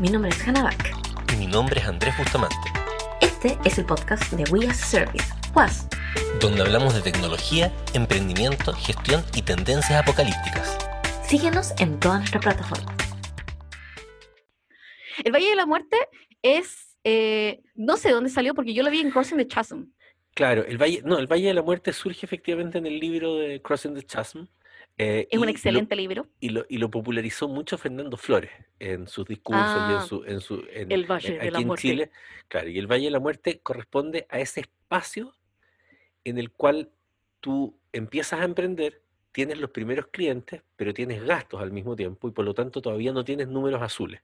Mi nombre es Hannah Back. Y mi nombre es Andrés Bustamante. Este es el podcast de We as a Service, WAS, donde hablamos de tecnología, emprendimiento, gestión y tendencias apocalípticas. Síguenos en todas nuestras plataformas. El Valle de la Muerte es, eh, no sé dónde salió porque yo lo vi en Crossing the Chasm. Claro, el Valle, no, el Valle de la Muerte surge efectivamente en el libro de Crossing the Chasm. Eh, es un excelente libro. Y lo, y lo, popularizó mucho Fernando Flores en sus discursos y en Ah, su... En su en- el Valle en- de la aquí en Muerte. Chile. Claro, y el Valle de la Muerte corresponde a ese espacio en el cual tú empiezas a emprender, tienes los primeros clientes, pero tienes gastos al mismo tiempo y por lo tanto todavía no tienes números azules.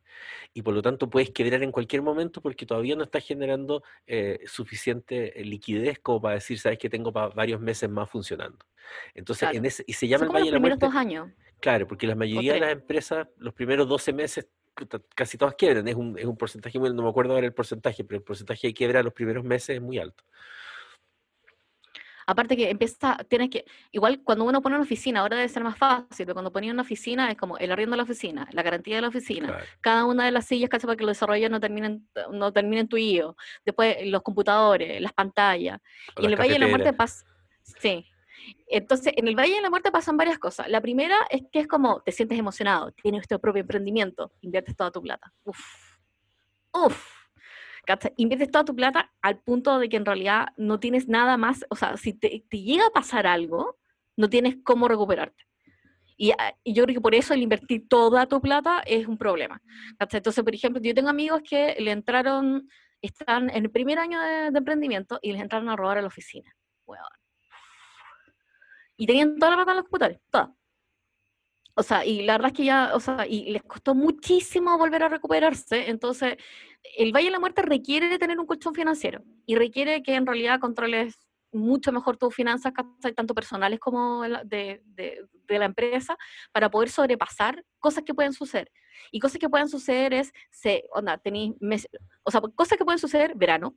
Y por lo tanto puedes quebrar en cualquier momento porque todavía no estás generando eh, suficiente eh, liquidez como para decir, sabes que tengo para varios meses más funcionando. Entonces, Claro. en ese, y se llama Son el Valle los de la primeros Muerte. dos años. Claro, porque la mayoría de las empresas, los primeros 12 meses, casi todas quiebran. Es un, es un porcentaje, muy- no me acuerdo ahora el porcentaje, pero el porcentaje de quiebra los primeros meses es muy alto. Aparte que empieza, tienes que, igual cuando uno pone una oficina, ahora debe ser más fácil, pero cuando ponía una oficina es como el arriendo de la oficina, la garantía de la oficina, Claro. cada una de las sillas casi para que los desarrolladores no terminen, no terminen tu IO, después los computadores, las pantallas, O y en el Valle de la Muerte pasa, sí. Entonces, en el Valle de la Muerte pasan varias cosas. La primera es que es como, te sientes emocionado, tienes tu propio emprendimiento, inviertes toda tu plata. Uf, uf. ¿Cachai? Inviertes toda tu plata al punto de que en realidad no tienes nada más, o sea, si te, te llega a pasar algo, no tienes cómo recuperarte. Y, ah, y yo creo que por eso el invertir toda tu plata es un problema. ¿cachai? Entonces, por ejemplo, yo tengo amigos que le entraron, están en el primer año de, de emprendimiento y les entraron a robar a la oficina. Weón. Y tenían toda la plata en los computadores, toda. O sea, y la verdad es que ya, o sea, y les costó muchísimo volver a recuperarse. Entonces, el Valle de la Muerte requiere tener un colchón financiero y requiere que en realidad controles mucho mejor tus finanzas, tanto personales como de, de- de la empresa, para poder sobrepasar cosas que pueden suceder. Y cosas que pueden suceder es, se, onda, tenéis meses, o sea, cosas que pueden suceder, verano,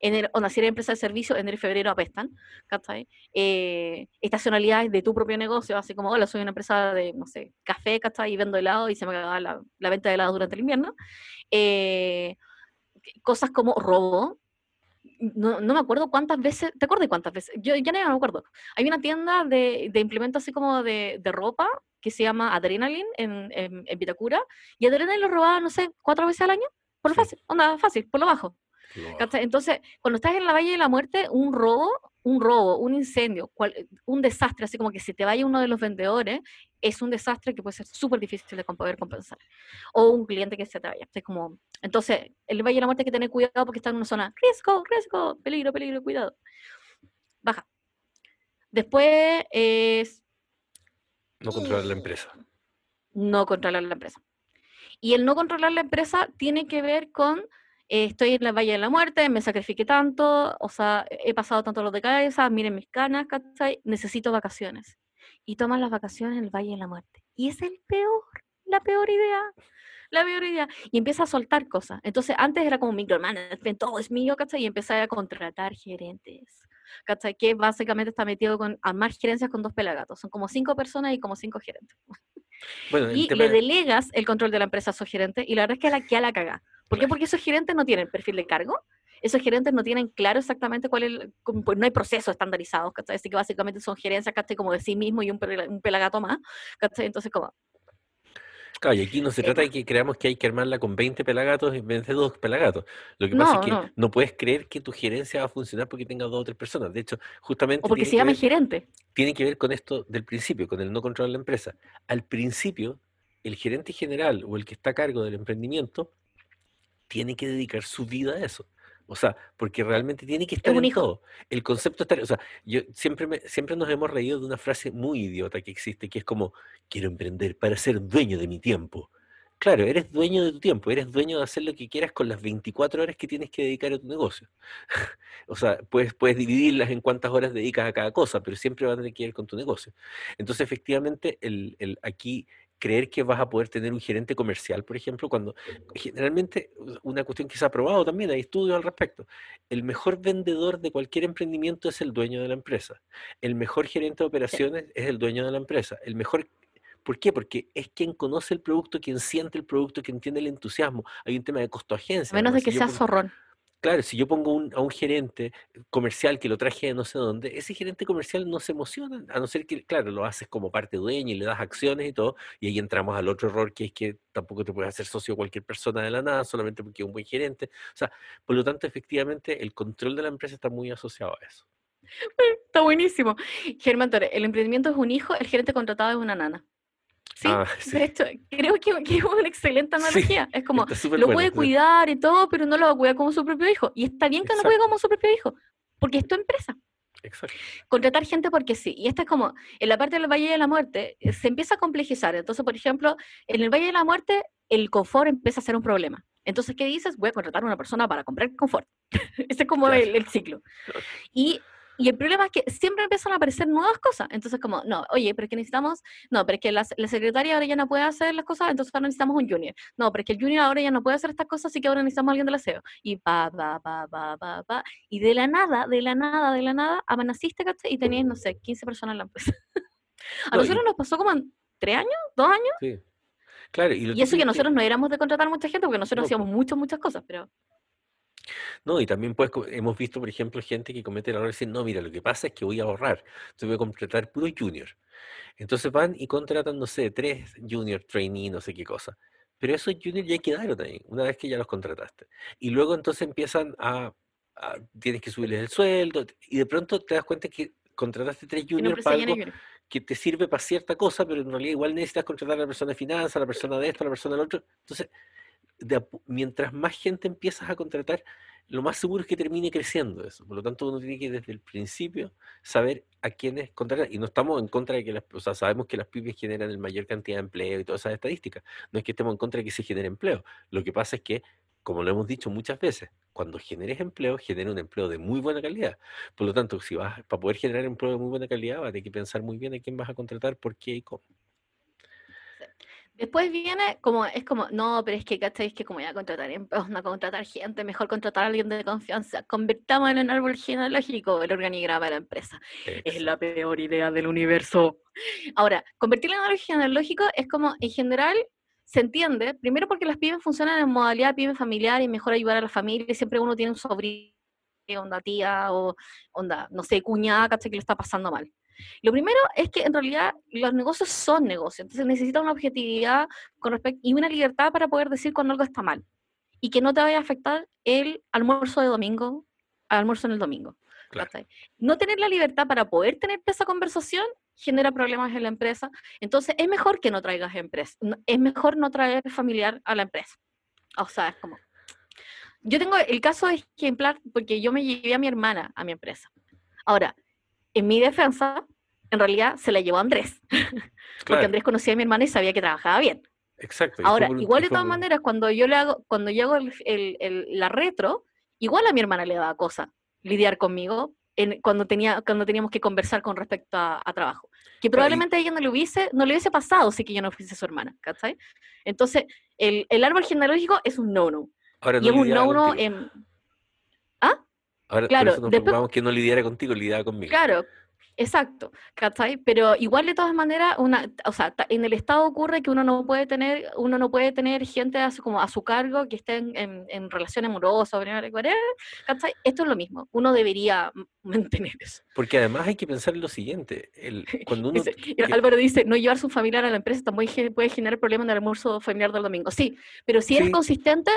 enero, onda, si eres empresa de servicio, enero y febrero apestan, ¿cachai? Eh, estacionalidades de tu propio negocio, así como, hola, soy una empresa de, no sé, café, ¿cachai? Y vendo helado y se me acaba la, la venta de helado durante el invierno. Eh, cosas como robo. No, no me acuerdo cuántas veces, ¿te acuerdas cuántas veces? Yo ya no me acuerdo. Hay una tienda de, de implementos así como de, de ropa que se llama Adrenaline en, en, en Vitacura y Adrenaline lo robaba, no sé, cuatro veces al año, por lo fácil, onda fácil, por lo bajo. Entonces, cuando estás en la Valle de la Muerte, un robo, un robo, un incendio, cual- un desastre, así como que se te vaya uno de los vendedores, es un desastre que puede ser súper difícil de poder compensar. O un cliente que se te vaya. Es como, entonces, el Valle de la Muerte hay que tener cuidado porque está en una zona, riesgo, riesgo, peligro, peligro, cuidado. Baja. Después es No controlar la empresa. no controlar la empresa. Y el no controlar la empresa tiene que ver con, eh, estoy en la Valle de la Muerte, me sacrifiqué tanto, o sea, he pasado tanto los de cabeza, miren mis canas, ¿cachai? Necesito vacaciones. Y toman las vacaciones en el Valle de la Muerte. Y es el peor, la peor idea, la peor idea. Y empieza a soltar cosas. Entonces, antes era como micromanagement, todo es mío, ¿cachai? Y empecé a contratar gerentes. ¿Cachai? Que básicamente está metido con armar gerencias con dos pelagatos. Son como cinco personas y como cinco gerentes Bueno, y le delegas el control de la empresa a esos gerentes y la verdad es que la que a la caga. ¿Por qué? Porque esos gerentes no tienen perfil de cargo, esos gerentes no tienen claro exactamente cuál es, el- pues no hay procesos estandarizados, ¿cachai? Así que básicamente son gerencias, ¿cachai? Como de sí mismo y un, pela- un pelagato más, ¿cachai? Entonces como, Claro, y aquí no se Eh, trata de que creamos que hay que armarla con 20 pelagatos en vez de dos pelagatos. Lo que pasa No, es que no. no puedes creer que tu gerencia va a funcionar porque tenga dos o tres personas. De hecho, justamente o porque se llama gerente. tiene que ver con esto del principio, con el no controlar la empresa. Al principio, el gerente general o el que está a cargo del emprendimiento tiene que dedicar su vida a eso. O sea, porque realmente tiene que estar un en hijo. todo. El concepto está, o sea, yo siempre me, siempre nos hemos reído de una frase muy idiota que existe, que es como quiero emprender para ser dueño de mi tiempo. Claro, eres dueño de tu tiempo, eres dueño de hacer lo que quieras con las 24 horas que tienes que dedicar a tu negocio. O sea, puedes, puedes dividirlas en cuántas horas dedicas a cada cosa, pero siempre va a tener que ver con tu negocio. Entonces, efectivamente, el, el- aquí creer que vas a poder tener un gerente comercial, por ejemplo, cuando generalmente una cuestión que se ha probado también, hay estudios al respecto. El mejor vendedor de cualquier emprendimiento es el dueño de la empresa. El mejor gerente de operaciones es el dueño de la empresa. El mejor ¿Por qué? Porque es quien conoce el producto, quien siente el producto, quien tiene el entusiasmo. Hay un tema de costo agencia. A menos de que sea zorrón. Claro, si yo pongo un- a un gerente comercial que lo traje de no sé dónde, ese gerente comercial no se emociona, a no ser que, claro, lo haces como parte dueña y le das acciones y todo, y ahí entramos al otro error que es que tampoco te puedes hacer socio cualquier persona de la nada solamente porque es un buen gerente. O sea, por lo tanto, efectivamente, el control de la empresa está muy asociado a eso. Está buenísimo. Germán Torres, el emprendimiento es un hijo, el gerente contratado es una nana. Sí, Ah, sí. de hecho, creo que, que es una excelente Sí, analogía. Es como, lo bueno, puede sí. cuidar y todo, pero no lo va a cuidar como su propio hijo. Y está bien que no lo cuide como su propio hijo, porque es tu empresa. Exacto. Contratar gente porque sí. Y esta es como, en la parte del Valle de la Muerte, eh, se empieza a complejizar. Entonces, por ejemplo, en el Valle de la Muerte, el confort empieza a ser un problema. Entonces, ¿qué dices? Voy a contratar a una persona para comprar confort. Ese es como Claro. el, el ciclo. Y, y el problema es que siempre empiezan a aparecer nuevas cosas. Entonces, como, no, oye, pero es que necesitamos, no, pero es que la, la secretaria ahora ya no puede hacer las cosas, entonces ahora necesitamos un junior. No, pero es que el junior ahora ya no puede hacer estas cosas, así que ahora necesitamos a alguien del aseo. Y pa, pa, pa, pa, pa, pa. Y de la nada, de la nada, de la nada, amaneciste, ¿cachai? Y tenías, no sé, 15 personas en la empresa. a No, y- nosotros nos pasó como en tres años, dos años. Sí. Claro, y, Y eso que nosotros no éramos de contratar mucha gente, porque nosotros No, hacíamos muchas, muchas cosas, pero No, y también pues hemos visto, por ejemplo, gente que comete el error de decir, no, mira, lo que pasa es que voy a ahorrar, entonces voy a contratar puro junior. Entonces van y contratan, no sé, tres junior trainee, no sé qué cosa. Pero esos juniors ya quedaron ahí, una vez que ya los contrataste. Y luego entonces empiezan a, a- tienes que subirles el sueldo, y de pronto te das cuenta que contrataste tres juniors empresa para algo que te sirve para cierta cosa, pero en realidad igual necesitas contratar a la persona de finanzas, a la persona de esto, a la persona del otro. Entonces, de mientras más gente empiezas a contratar, lo más seguro es que termine creciendo eso. Por lo tanto, uno tiene que desde el principio saber a quiénes contratar. Y no estamos en contra de que las, o sea, sabemos que las pymes generan el mayor cantidad de empleo y todas esas estadísticas. No es que estemos en contra de que se genere empleo. Lo que pasa es que, como lo hemos dicho muchas veces, cuando generes empleo, genera un empleo de muy buena calidad. Por lo tanto, si vas, para poder generar empleo de muy buena calidad, vas a tener que pensar muy bien a quién vas a contratar, por qué y cómo. Después viene como, es como, no, pero es que, ¿cachai? Es que como ya contratar, em- a contratar gente, mejor contratar a alguien de confianza. Convirtámoslo en árbol genealógico el organigrama de la empresa. Es la peor idea del universo. Ahora, convertirlo en árbol genealógico es como, en general, se entiende, primero porque las pymes funcionan en modalidad pyme familiar y mejor ayudar a la familia, y siempre uno tiene un sobrino, onda tía o onda, no sé, cuñada, ¿cachai? Que le está pasando mal. Lo primero es que en realidad los negocios son negocios, entonces necesitas una objetividad con respecto y una libertad para poder decir cuando algo está mal y que no te vaya a afectar el almuerzo de domingo, al almuerzo en el domingo. Claro. No tener la libertad para poder tener esa conversación genera problemas en la empresa. Entonces es mejor que no traigas empresa, es mejor no traer familiar a la empresa. O sea, es como... Yo tengo el caso ejemplar porque yo me llevé a mi hermana a mi empresa. Ahora, en mi defensa, en realidad se la llevó Andrés, porque Andrés conocía a mi hermana y sabía que trabajaba bien. exacto. fue Ahora, igual de todas maneras, cuando yo le hago, cuando yo hago el- el- el- la retro, igual a mi hermana le daba cosa lidiar conmigo en, cuando, tenía, cuando teníamos que conversar con respecto a, a trabajo. Que probablemente a ella no le hubiese, no le hubiese pasado si que yo no fuese su hermana, ¿cachai? Entonces, el, el árbol genealógico es un no-no. Y es un lidiaba no-no en... ¿Ah? Ahora, claro, por eso nos después- que no lidiara contigo, lidiara conmigo. Claro, exacto, ¿cachai? Pero igual de todas maneras, una, o sea, en el Estado ocurre que uno no puede tener, uno no puede tener gente a su, como a su cargo que esté en, en, en relación amorosa, ¿cachai? Esto es lo mismo, uno debería mantener eso. Porque además hay que pensar en lo siguiente. el- cuando uno, Dice- y que- Álvaro dice, no llevar su familiar a la empresa también puede generar problemas en el almuerzo familiar del domingo. Sí, pero si eres Sí. consistente,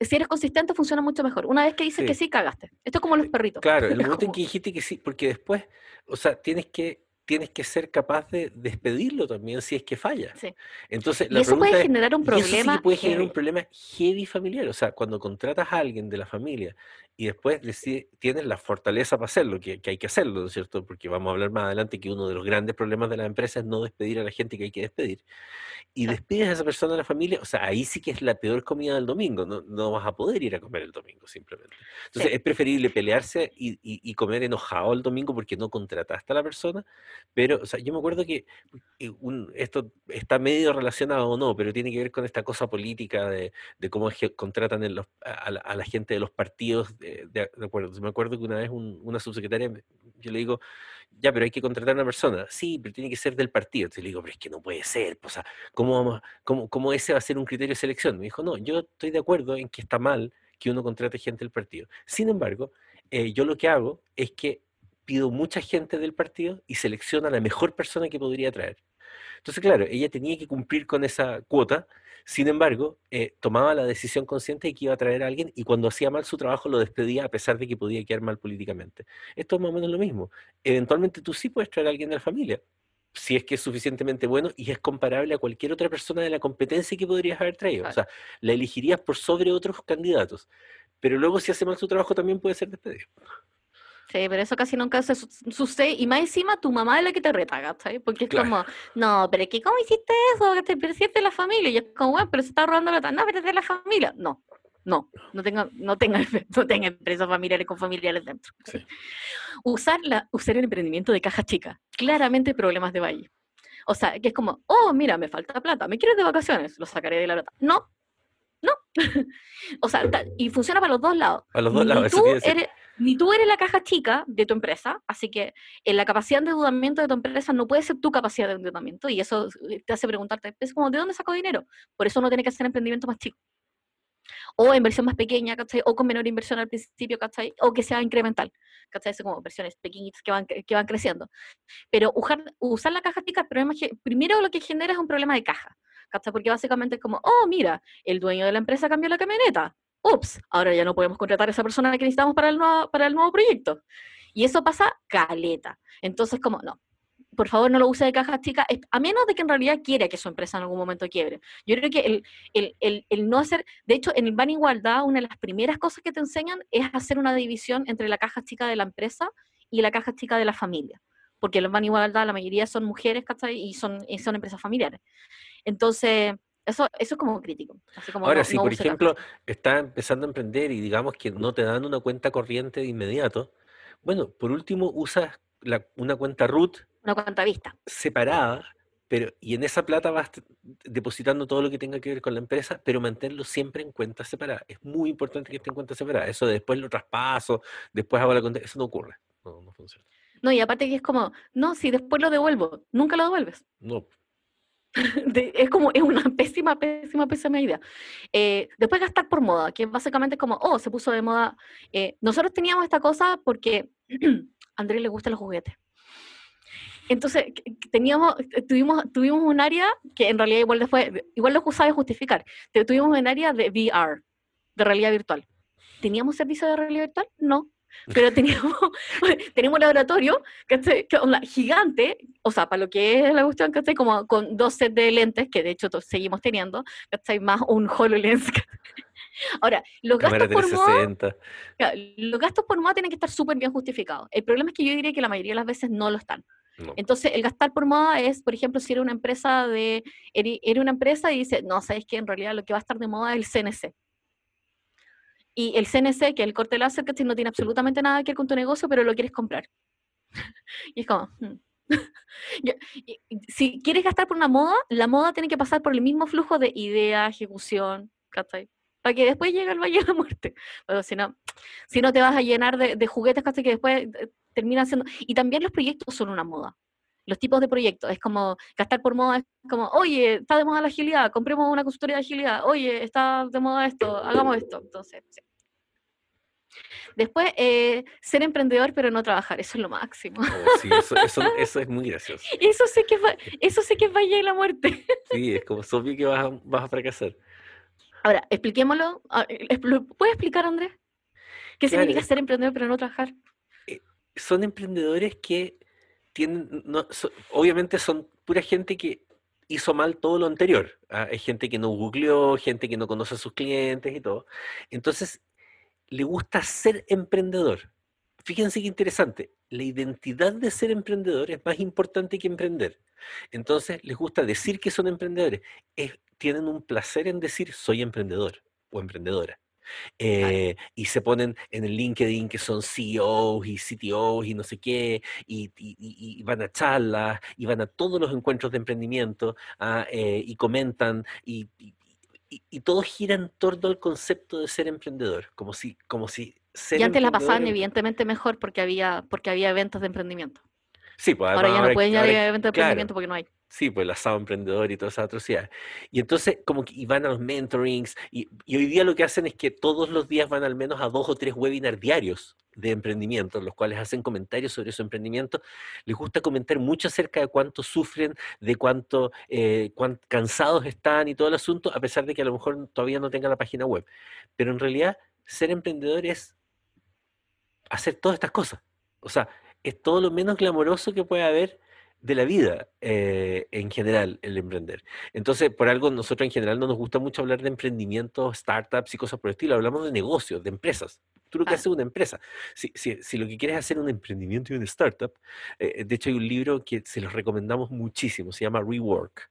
si eres consistente funciona mucho mejor. Una vez que dices que Sí. sí, cagaste. Esto es como los perritos. Claro, el momento en que dijiste que sí, porque después, o sea, tienes que, tienes que ser capaz de despedirlo también si es que falla. Sí. Entonces, Y la eso puede es, generar un y eso sí que problema puede generar un problema heavy familiar. O sea, cuando contratas a alguien de la familia y después decide- tienes la fortaleza para hacerlo, que, que hay que hacerlo, ¿no es cierto? Porque vamos a hablar más adelante que uno de los grandes problemas de la empresa es no despedir a la gente que hay que despedir. Y despides a esa persona de la familia, o sea, ahí sí que es la peor comida del domingo. No, no vas a poder ir a comer el domingo, simplemente. Entonces, Sí. es preferible pelearse y, y- y comer enojado el domingo porque no contrataste a la persona. Pero, o sea, yo me acuerdo que eh, un- esto está medio relacionado o no, pero tiene que ver con esta cosa política de, de cómo contratan en los- a, a la gente de los partidos. De, de- de acuerdo. Me acuerdo que una vez un- una subsecretaria Yo le digo, ya, pero hay que contratar a una persona. Sí, pero tiene que ser del partido. Entonces le digo, pero es que no puede ser. pues, O sea, ¿cómo, vamos, cómo, ¿cómo ese va a ser un criterio de selección? Me dijo, no, yo estoy de acuerdo en que está mal que uno contrate gente del partido. Sin embargo, eh, yo lo que hago es que pido mucha gente del partido y selecciono a la mejor persona que podría traer. Entonces, claro, ella tenía que cumplir con esa cuota, sin embargo, eh, tomaba la decisión consciente de que iba a traer a alguien y cuando hacía mal su trabajo lo despedía a pesar de que podía quedar mal políticamente. Esto es más o menos lo mismo. Eventualmente tú sí puedes traer a alguien de la familia, si es que es suficientemente bueno y es comparable a cualquier otra persona de la competencia que podrías haber traído. O sea, la elegirías por sobre otros candidatos. Pero luego si hace mal su trabajo también puede ser despedido. Sí, pero eso casi nunca se sucede. Y más encima tu mamá es la que te reta, ¿cachai? Porque es como, no, pero que ¿cómo hiciste eso? Que te de la familia. Y es como, bueno, pero se está robando la No, pero es de la familia. No, no, no tenga, no tenga, no tenga empresas familiares con familiares dentro. Usar, la, usar el emprendimiento de caja chica. Claramente problemas de valle. O sea, que es como, oh, mira, me falta plata, me quieres de vacaciones, lo sacaré de la plata. No, no. o sea, y funciona para los dos lados. Para los dos lados, tú eres, ni tú eres la caja chica de tu empresa, así que en la capacidad de endeudamiento de tu empresa no puede ser tu capacidad de endeudamiento, y eso eh, te hace preguntarte, es como, ¿de dónde saco dinero? Por eso no tiene que hacer emprendimiento más chico. O inversión más pequeña, ¿cachai? O con menor inversión al principio, ¿cachai? O que sea incremental, ¿cachai? como inversiones pequeñitas que van, que van creciendo. Pero usar, usar la caja chica, pero primero lo que genera es un problema de caja, ¿cachai? Porque básicamente es como, oh, mira, el dueño de la empresa cambió la camioneta, ups, ahora ya no podemos contratar a esa persona que necesitamos para el nuevo, para el nuevo proyecto. Y eso pasa caleta. Entonces, como, no, por favor no lo use de caja chica, a menos de que en realidad quiera que su empresa en algún momento quiebre. Yo creo que el, el, el, el no hacer, de hecho, en el Ban Igualdad, una de las primeras cosas que te enseñan es hacer una división entre la caja chica de la empresa y la caja chica de la familia. Porque los Ban Igualdad, la mayoría son mujeres, ¿cachai? Y son, y son empresas familiares. Entonces, eso, eso es como crítico. Ahora, si por ejemplo estás empezando a emprender y digamos que no te dan una cuenta corriente de inmediato, bueno, por último usas una cuenta root. Una cuenta vista. Separada, pero, y en esa plata vas depositando todo lo que tenga que ver con la empresa, pero mantenerlo siempre en cuenta separada. Es muy importante que esté en cuenta separada. Eso de después lo traspaso, después hago la cuenta, eso no ocurre. No, no funciona. No, y aparte que es como, no, si después lo devuelvo, nunca lo devuelves. No, es como, es una pésima, pésima, pésima idea. Eh, después gastar por moda, que básicamente es como, oh, se puso de moda. Eh, nosotros teníamos esta cosa porque a Andrés le gustan los juguetes. Entonces, teníamos, eh, tuvimos, tuvimos un área que en realidad igual después, igual lo usaba justificar. Tuvimos un área de VR, de realidad virtual. ¿Teníamos servicio de realidad virtual? No pero teníamos, teníamos un laboratorio gigante, o sea, para lo que es la cuestión, que como con dos sets de lentes, que de hecho seguimos teniendo, ¿cachai? más un HoloLens. Ahora, los gastos, por moda, los gastos por moda tienen que estar súper bien justificados. El problema es que yo diría que la mayoría de las veces no lo están. Entonces, el gastar por moda es, por ejemplo, si era una empresa de, era una empresa y dice, no, sabes que en realidad lo que va a estar de moda es el CNC y el CNC, que es el corte láser, que no tiene absolutamente nada que ver con tu negocio, pero lo quieres comprar. y es como, hmm. si quieres gastar por una moda, la moda tiene que pasar por el mismo flujo de idea, ejecución, ¿cachai? Para que después llegue el valle de la muerte. Pero si no, si no te vas a llenar de, de juguetes, ¿cachai? Que después eh, termina siendo... Y también los proyectos son una moda los tipos de proyectos. Es como gastar por moda, es como, oye, está de moda la agilidad, compremos una consultoría de agilidad, oye, está de moda esto, hagamos esto. Entonces, sí. Después, eh, ser emprendedor pero no trabajar, eso es lo máximo. Oh, sí, eso, eso, es muy gracioso. Eso sé que, va, eso sé que es Valle de la Muerte. Sí, es como obvio que vas a, vas a fracasar. Ahora, expliquémoslo. Ah, ¿Puedes explicar, Andrés? ¿Qué significa ser emprendedor pero no trabajar? Eh, son emprendedores que tienen, no, obviamente son pura gente que hizo mal todo lo anterior. ¿ah? Es gente que no googleó, gente que no conoce a sus clientes y todo. Entonces, le gusta ser emprendedor. Fíjense qué interesante. La identidad de ser emprendedor es más importante que emprender. Entonces, les gusta decir que son emprendedores. tienen un placer en decir soy emprendedor o emprendedora. Eh, y se ponen en el LinkedIn que son CEOs y CTOs y no sé qué, y, van a charlas, y van a todos los encuentros de emprendimiento, ah, eh, y comentan, y, y, todo gira en torno al concepto de ser emprendedor, como si, como si ser Y antes la pasaban evidentemente mejor porque había, porque había eventos de emprendimiento. Sí, pues Ahora ya no pueden ir a ahora- eventos de claro, emprendimiento porque no hay. Sí, pues el asado emprendedor y todas esas atrocidades. Y entonces, como que van a los mentorings, y, y hoy día lo que hacen es que todos los días van al menos a dos o tres webinars diarios de emprendimiento, en los cuales hacen comentarios sobre su emprendimiento. Les gusta comentar mucho acerca de cuánto sufren, de cuánto eh, cansados están y todo el asunto, a pesar de que a lo mejor todavía no tengan la página web. Pero en realidad, ser emprendedor es hacer todas estas cosas. O sea, es todo lo menos glamoroso que puede haber de la vida eh, en general, el emprender. Entonces, por algo nosotros en general no nos gusta mucho hablar de emprendimiento, startups y cosas por el estilo. Hablamos de negocios, de empresas. Tú lo que Ah. haces es una empresa. Si, si- si lo que quieres es hacer un emprendimiento y una startup, eh, de hecho hay un libro que se los recomendamos muchísimo, se llama Rework.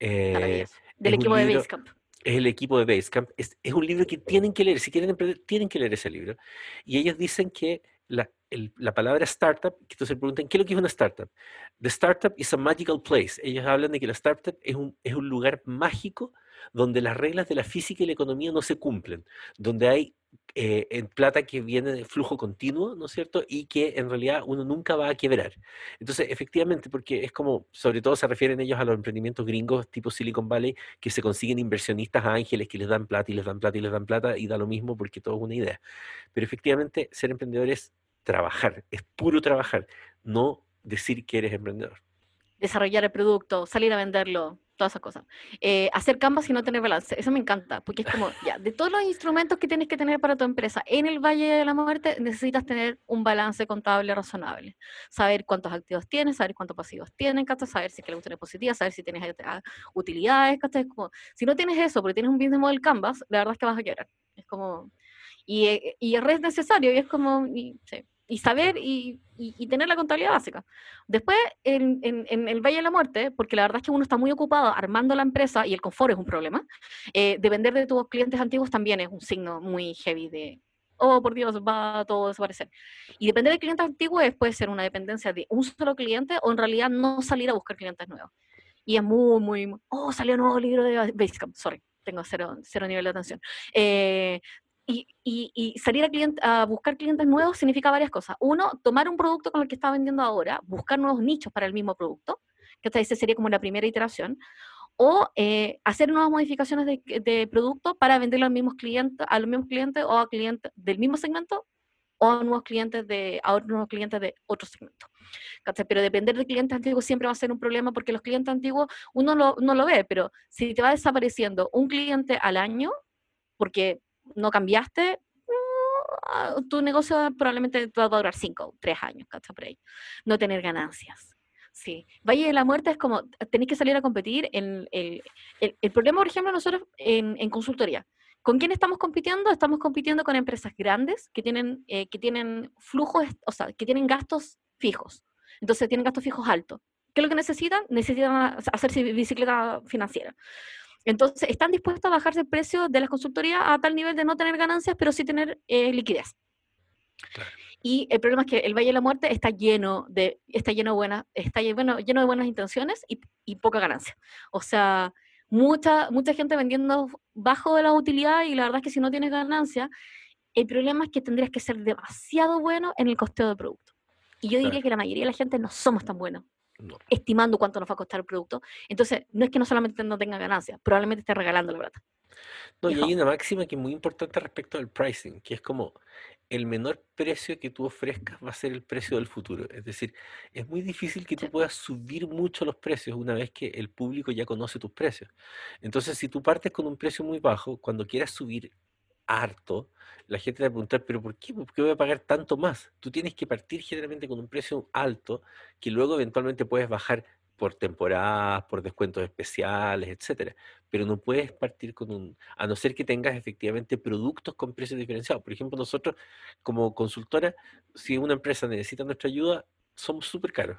Eh. Del es equipo de Basecamp. es el equipo de Basecamp. Es, es un libro que tienen que leer. Si quieren emprender, tienen que leer ese libro. Y ellos dicen que la, el- la palabra startup, que entonces preguntan, ¿qué es lo que es una startup? The startup is a magical place. Ellos hablan de que la startup es un, es un lugar mágico donde las reglas de la física y la economía no se cumplen, donde hay eh, en plata que viene de flujo continuo, ¿no es cierto? Y que en realidad uno nunca va a quebrar. Entonces, efectivamente, porque es como, sobre todo se refieren ellos a los emprendimientos gringos tipo Silicon Valley, que se consiguen inversionistas a ángeles que les dan plata y les dan plata y les dan plata y da lo mismo porque todo es una idea. Pero efectivamente, ser emprendedor es trabajar, es puro trabajar, no decir que eres emprendedor. desarrollar el producto, salir a venderlo, todas esas cosas. Eh, hacer canvas y no tener balance, eso me encanta, porque es como, ya, de todos los instrumentos que tienes que tener para tu empresa en el Valle de la Muerte, necesitas tener un balance contable razonable. Saber cuántos activos tienes, saber cuántos pasivos tienes, saber si es que la positiva, saber si tienes ah, utilidades. Es como, si no tienes eso, porque tienes un business model canvas, la verdad es que vas a quebrar. Es como, y, eh, y es necesario, y es como, sí, y saber y, y- y tener la contabilidad básica. Después, en, en- en el Valle de la Muerte, porque la verdad es que uno está muy ocupado armando la empresa y el confort es un problema, eh, depender de tus clientes antiguos también es un signo muy heavy de, oh, por Dios, va a todo desaparecer. Y depender de clientes antiguos puede ser una dependencia de un solo cliente o en realidad no salir a buscar clientes nuevos. Y es muy, muy, muy- oh, salió un nuevo libro de Basecamp, sorry, tengo cero, cero nivel de atención. Eh, y, y- salir a, a buscar clientes nuevos significa varias cosas. Uno, tomar un producto con el que está vendiendo ahora, buscar nuevos nichos para el mismo producto, que esta esa sería como la primera iteración, o eh, hacer nuevas modificaciones de, de producto para venderlo a los mismos clientes, a los mismos clientes o a clientes del mismo segmento o a nuevos clientes de a nuevos clientes de otro segmento. ¿cachai? Pero depender de clientes antiguos siempre va a ser un problema porque los clientes antiguos uno lo- no lo ve, pero si te va desapareciendo un cliente al año porque no cambiaste, mm, tu negocio probablemente te va a durar cinco, tres años. No tener ganancias. Sí. Valle de la Muerte es como, tenéis que salir a competir. El, problema, por ejemplo, nosotros en, en consultoría, ¿con quién estamos compitiendo? Estamos compitiendo con empresas grandes que tienen, eh, que tienen flujos, o sea, que tienen gastos fijos. Entonces tienen gastos fijos altos. ¿Qué es lo que necesitan? Necesitan hacerse bicicleta financiera. Entonces, están dispuestos a bajarse el precio de las consultorías a tal nivel de no tener ganancias, pero sí tener eh, liquidez. Claro. Y el problema es que el Valle de la Muerte está lleno de, está lleno de buenas, está lle- bueno, lleno de buenas intenciones y, y poca ganancia. O sea, mucha, mucha gente vendiendo bajo de la utilidad y la verdad es que si no tienes ganancia, el problema es que tendrías que ser demasiado bueno en el costeo de producto. Y yo diría Claro. que la mayoría de la gente no somos tan buenos No. estimando cuánto nos va a costar el producto. Entonces, no es que no solamente no tenga ganancia, probablemente esté regalando la plata. No, y Viejo. hay una máxima que es muy importante respecto al pricing, que es como el menor precio que tú ofrezcas va a ser el precio del futuro. Es decir, es muy difícil que tú puedas subir mucho los precios una vez que el público ya conoce tus precios. Entonces, si tú partes con un precio muy bajo, cuando quieras subir harto, la gente te va a preguntar, pero ¿por qué? ¿Por qué voy a pagar tanto más? Tú tienes que partir generalmente con un precio alto que luego eventualmente puedes bajar por temporadas, por descuentos especiales, etcétera. Pero no puedes partir con un, a no ser que tengas efectivamente productos con precios diferenciados. Por ejemplo, nosotros como consultora, si una empresa necesita nuestra ayuda, somos súper caros.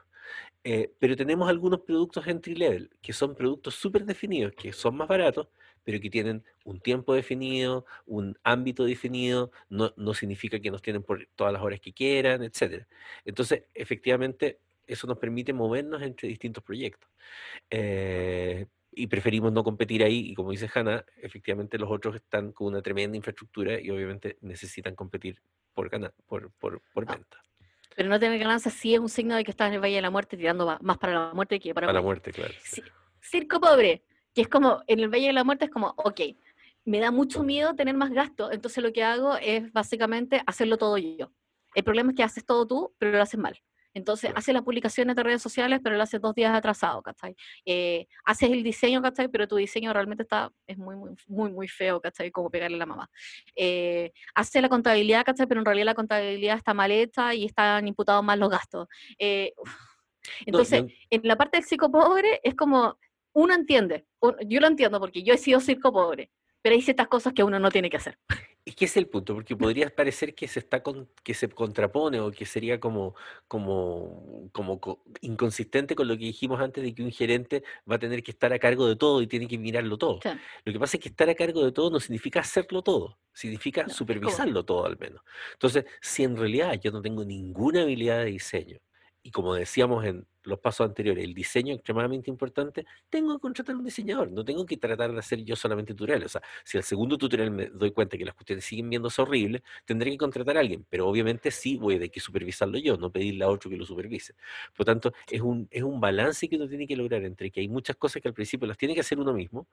Eh, pero tenemos algunos productos entry level, que son productos súper definidos, que son más baratos, pero que tienen un tiempo definido, un ámbito definido, no, no significa que nos tienen por todas las horas que quieran, etcétera. Entonces, efectivamente, eso nos permite movernos entre distintos proyectos. Eh, y preferimos no competir ahí. Y como dice Hanna, efectivamente los otros están con una tremenda infraestructura y obviamente necesitan competir por, ganar, por, por, por Ah, venta. Pero no tener ganancias sí es un signo de que estás en el Valle de la Muerte tirando más para la muerte que para A la muerte, claro. Sí, circo pobre, que es como, en el Valle de la Muerte es como, ok, me da mucho miedo tener más gasto, entonces lo que hago es básicamente hacerlo todo yo. El problema es que haces todo tú, pero lo haces mal. Entonces, haces las publicaciones de redes sociales, pero lo haces dos días atrasado, ¿cachai? Eh, haces el diseño, ¿cachai? Pero tu diseño realmente está, es muy, muy, muy, muy feo, ¿cachai? Como pegarle a la mamá. Eh, haces la contabilidad, ¿cachai? Pero en realidad la contabilidad está mal hecha y están imputados mal los gastos. Eh. No, entonces, en la parte del psicopobre es como, uno entiende, yo lo entiendo porque yo he sido psicopobre, pero hay ciertas cosas que uno no tiene que hacer. Es que es el punto, porque podría parecer que se está con- que se contrapone o que sería como, como, como co- inconsistente con lo que dijimos antes de que un gerente va a tener que estar a cargo de todo y tiene que mirarlo todo. Sí, Lo que pasa es que estar a cargo de todo no significa hacerlo todo, significa no, supervisarlo todo al menos. Entonces, si en realidad yo no tengo ninguna habilidad de diseño, y como decíamos en los pasos anteriores, el diseño extremadamente importante, tengo que contratar un diseñador, no tengo que tratar de hacer yo solamente tutoriales. O sea, si al segundo tutorial me doy cuenta que las cuestiones siguen viéndose horribles, tendré que contratar a alguien, pero obviamente sí voy a tener que supervisarlo yo, no pedirle a otro que lo supervise. Por lo tanto, es un, es un balance que uno tiene que lograr entre que hay muchas cosas que al principio las tiene que hacer uno mismo,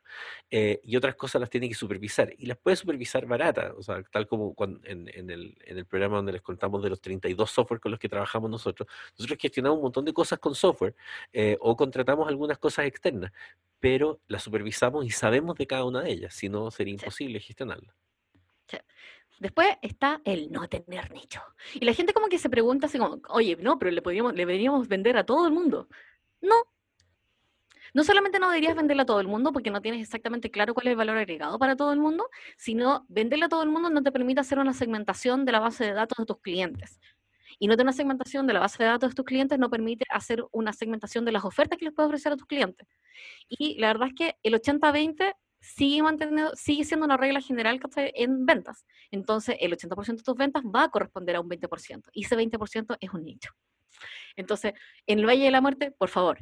eh, y otras cosas las tiene que supervisar. Y las puede supervisar barata, o sea, tal como cuando, en, en el, en el programa donde les contamos de los 32 software con los que trabajamos nosotros. Nosotros gestionamos un montón de cosas con software eh, o contratamos algunas cosas externas, pero las supervisamos y sabemos de cada una de ellas, si no sería Sí, imposible gestionarlas. sí. Después está el no tener nicho. Y la gente como que se pregunta así como, oye, no, pero le podríamos, le deberíamos vender a todo el mundo. No, no solamente no deberías venderle a todo el mundo porque no tienes exactamente claro cuál es el valor agregado para todo el mundo, sino venderle a todo el mundo no te permite hacer una segmentación de la base de datos de tus clientes. Y no tener una segmentación de la base de datos de tus clientes no permite hacer una segmentación de las ofertas que les puedes ofrecer a tus clientes. Y la verdad es que el 80-20 sigue, manteniendo, sigue siendo una regla general en ventas. Entonces, el 80% de tus ventas va a corresponder a un 20%. Y ese 20% es un nicho. Entonces, en el Valle de la Muerte, por favor,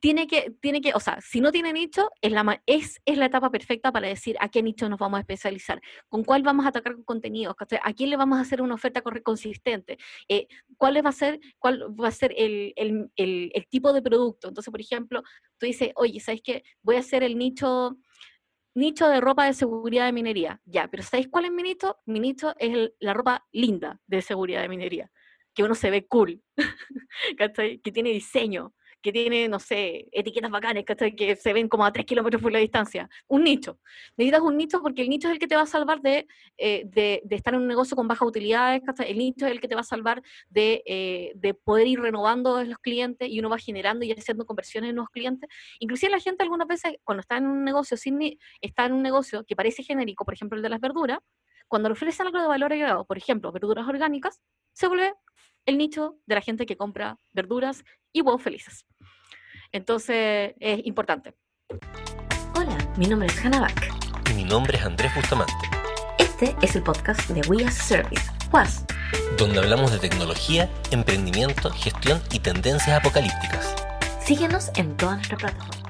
tiene que, tiene que, o sea, si no tiene nicho, es la, es, es la etapa perfecta para decir a qué nicho nos vamos a especializar, con cuál vamos a atacar con contenidos, a quién le vamos a hacer una oferta consistente, eh, cuál va a ser, cuál va a ser el, el- el- el tipo de producto. Entonces, por ejemplo, tú dices, oye, ¿sabes qué? Voy a hacer el nicho, nicho de ropa de seguridad de minería. Ya, pero ¿sabéis cuál es mi nicho? Mi nicho es la ropa linda de seguridad de minería, que uno se ve cool. Que tiene diseño, que tiene, no sé, etiquetas bacanes, ¿cachai? Que se ven como a tres kilómetros por la distancia. Un nicho. Necesitas un nicho porque el nicho es el que te va a salvar de, eh, de, de estar en un negocio con bajas utilidades, ¿cachai? El nicho es el que te va a salvar de, eh, de poder ir renovando los clientes y uno va generando y haciendo conversiones en nuevos clientes. Inclusive la gente algunas veces, cuando está en un negocio sin está en un negocio que parece genérico, por ejemplo el de las verduras, cuando le ofrecen algo de valor agregado, por ejemplo, verduras orgánicas, se vuelve el nicho de la gente que compra verduras y huevos felices. Entonces, es importante. Hola, mi nombre es Hannah Back. Y mi nombre es Andrés Bustamante, Este es el podcast de We as a Service, WAS. donde hablamos de tecnología, emprendimiento, gestión y tendencias apocalípticas. Síguenos en todas nuestras plataformas.